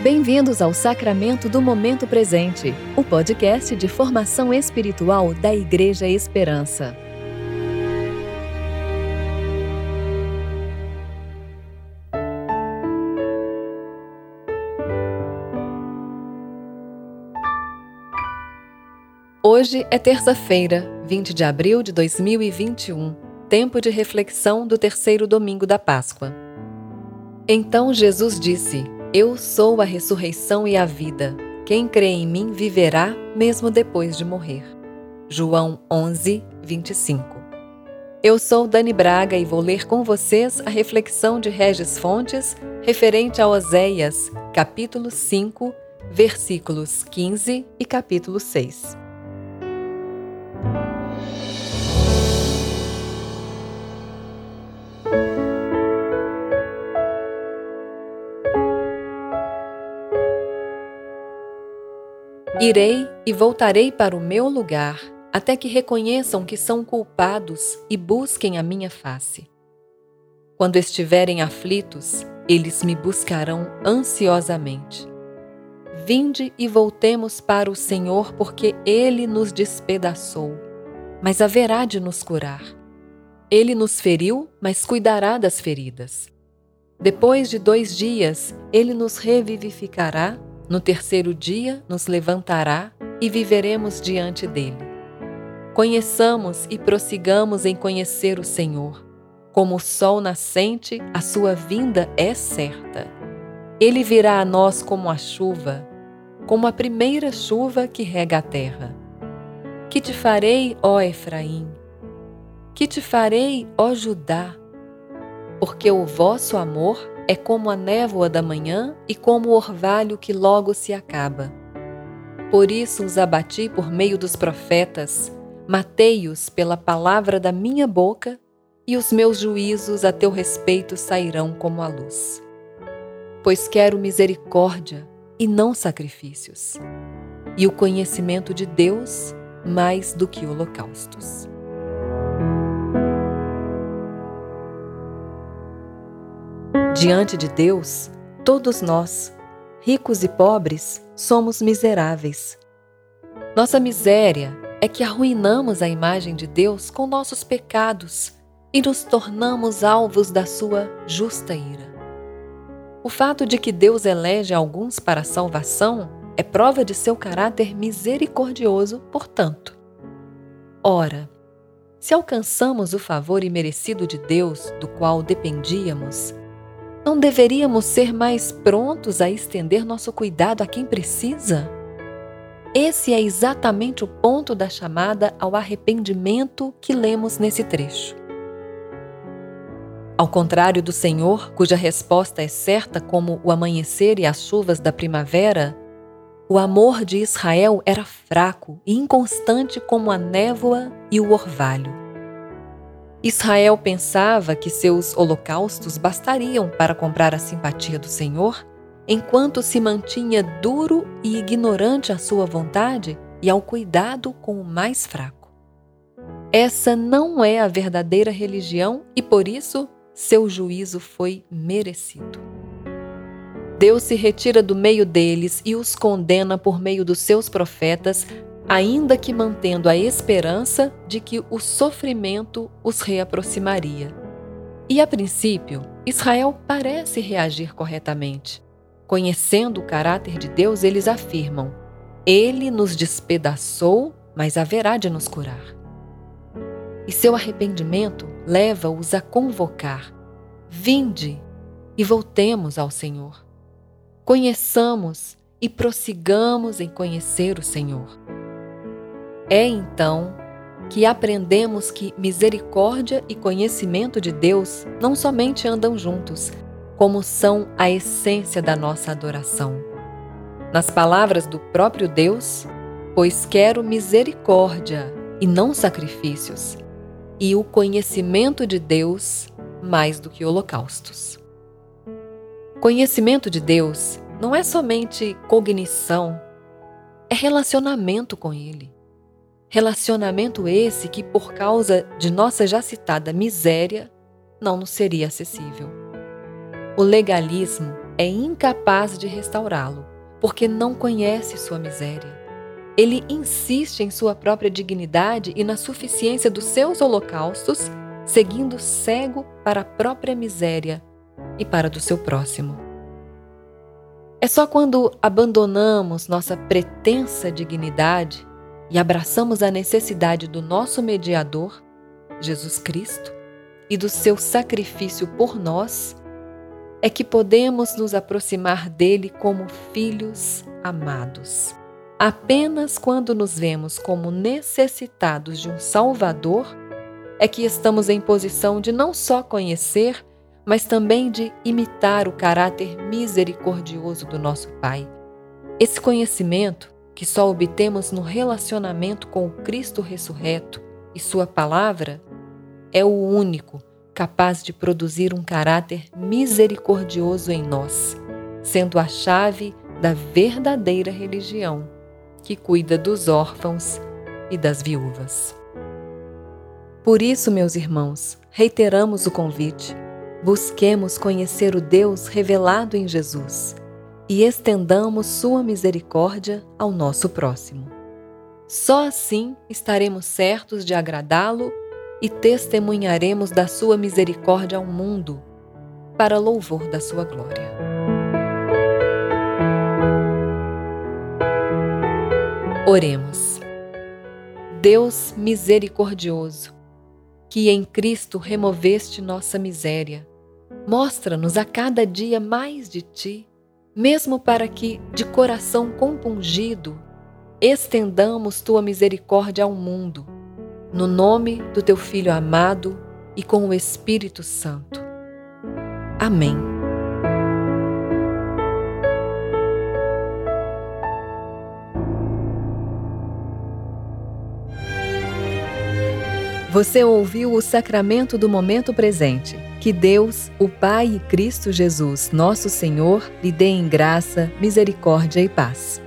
Bem-vindos ao Sacramento do Momento Presente, o podcast de formação espiritual da Igreja Esperança. Hoje é terça-feira, 20 de abril de 2021, tempo de reflexão do terceiro domingo da Páscoa. Então Jesus disse: Eu sou a ressurreição e a vida. Quem crê em mim viverá mesmo depois de morrer. João 11, 25. Eu sou Dani Braga e vou ler com vocês a reflexão de Regis Fontes referente a Oséias, capítulo 5, versículos 15 e capítulo 6. Irei e voltarei para o meu lugar, até que reconheçam que são culpados e busquem a minha face. Quando estiverem aflitos, eles me buscarão ansiosamente. Vinde e voltemos para o Senhor, porque Ele nos despedaçou, mas haverá de nos curar. Ele nos feriu, mas cuidará das feridas. Depois de dois dias, Ele nos revivificará no terceiro dia nos levantará e viveremos diante dele. Conheçamos e prossigamos em conhecer o Senhor. Como o sol nascente, a sua vinda é certa. Ele virá a nós como a chuva, como a primeira chuva que rega a terra. Que te farei, ó Efraim? Que te farei, ó Judá? Porque o vosso amor é como a névoa da manhã e como o orvalho que logo se acaba. Por isso os abati por meio dos profetas, matei-os pela palavra da minha boca, e os meus juízos a teu respeito sairão como a luz. Pois quero misericórdia e não sacrifícios, e o conhecimento de Deus mais do que holocaustos. Diante de Deus, todos nós, ricos e pobres, somos miseráveis. Nossa miséria é que arruinamos a imagem de Deus com nossos pecados e nos tornamos alvos da sua justa ira. O fato de que Deus elege alguns para a salvação é prova de seu caráter misericordioso, portanto. Ora, se alcançamos o favor imerecido de Deus, do qual dependíamos, não deveríamos ser mais prontos a estender nosso cuidado a quem precisa? Esse é exatamente o ponto da chamada ao arrependimento que lemos nesse trecho. Ao contrário do Senhor, cuja resposta é certa como o amanhecer e as chuvas da primavera, o amor de Israel era fraco e inconstante como a névoa e o orvalho. Israel pensava que seus holocaustos bastariam para comprar a simpatia do Senhor, enquanto se mantinha duro e ignorante à sua vontade e ao cuidado com o mais fraco. Essa não é a verdadeira religião e por isso seu juízo foi merecido. Deus se retira do meio deles e os condena por meio dos seus profetas ainda que mantendo a esperança de que o sofrimento os reaproximaria. E a princípio, Israel parece reagir corretamente. Conhecendo o caráter de Deus, eles afirmam: Ele nos despedaçou, mas haverá de nos curar. E seu arrependimento leva-os a convocar: Vinde e voltemos ao Senhor. Conheçamos e prossigamos em conhecer o Senhor. É então que aprendemos que misericórdia e conhecimento de Deus não somente andam juntos, como são a essência da nossa adoração. Nas palavras do próprio Deus, pois quero misericórdia e não sacrifícios, e o conhecimento de Deus mais do que holocaustos. Conhecimento de Deus não é somente cognição, é relacionamento com Ele. Relacionamento esse que, por causa de nossa já citada miséria, não nos seria acessível. O legalismo é incapaz de restaurá-lo, porque não conhece sua miséria. Ele insiste em sua própria dignidade e na suficiência dos seus holocaustos, seguindo cego para a própria miséria e para do seu próximo. É só quando abandonamos nossa pretensa dignidade e abraçamos a necessidade do nosso mediador, Jesus Cristo, e do seu sacrifício por nós, é que podemos nos aproximar dele como filhos amados. Apenas quando nos vemos como necessitados de um Salvador é que estamos em posição de não só conhecer, mas também de imitar o caráter misericordioso do nosso Pai. Esse conhecimento que só obtemos no relacionamento com o Cristo ressurreto e Sua palavra, é o único capaz de produzir um caráter misericordioso em nós, sendo a chave da verdadeira religião que cuida dos órfãos e das viúvas. Por isso, meus irmãos, reiteramos o convite. Busquemos conhecer o Deus revelado em Jesus e estendamos Sua misericórdia ao nosso próximo. Só assim estaremos certos de agradá-lo e testemunharemos da Sua misericórdia ao mundo, para louvor da Sua glória. Oremos. Deus misericordioso, que em Cristo removeste nossa miséria, mostra-nos a cada dia mais de Ti mesmo para que, de coração compungido, estendamos tua misericórdia ao mundo, no nome do teu Filho amado e com o Espírito Santo. Amém. Você ouviu o sacramento do momento presente. Que Deus, o Pai e Cristo Jesus, nosso Senhor, lhe dê em graça, misericórdia e paz.